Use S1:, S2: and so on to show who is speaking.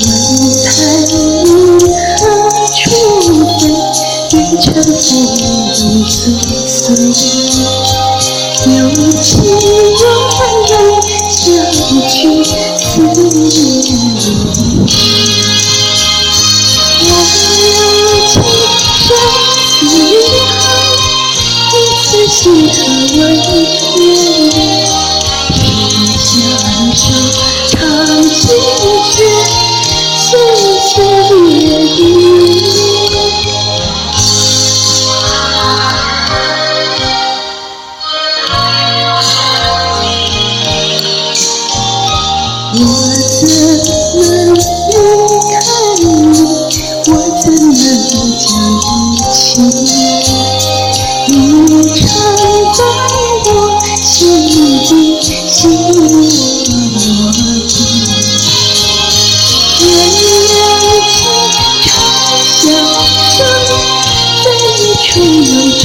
S1: 问一你何处飞，一场风雨催，有情有恩，相聚，思念。我有情人，你爱彼此，记可有一天，你。我怎能离开你？我怎能讲不清？你常在我心底，心里和我听。原谅我常小声对你吹忧愁。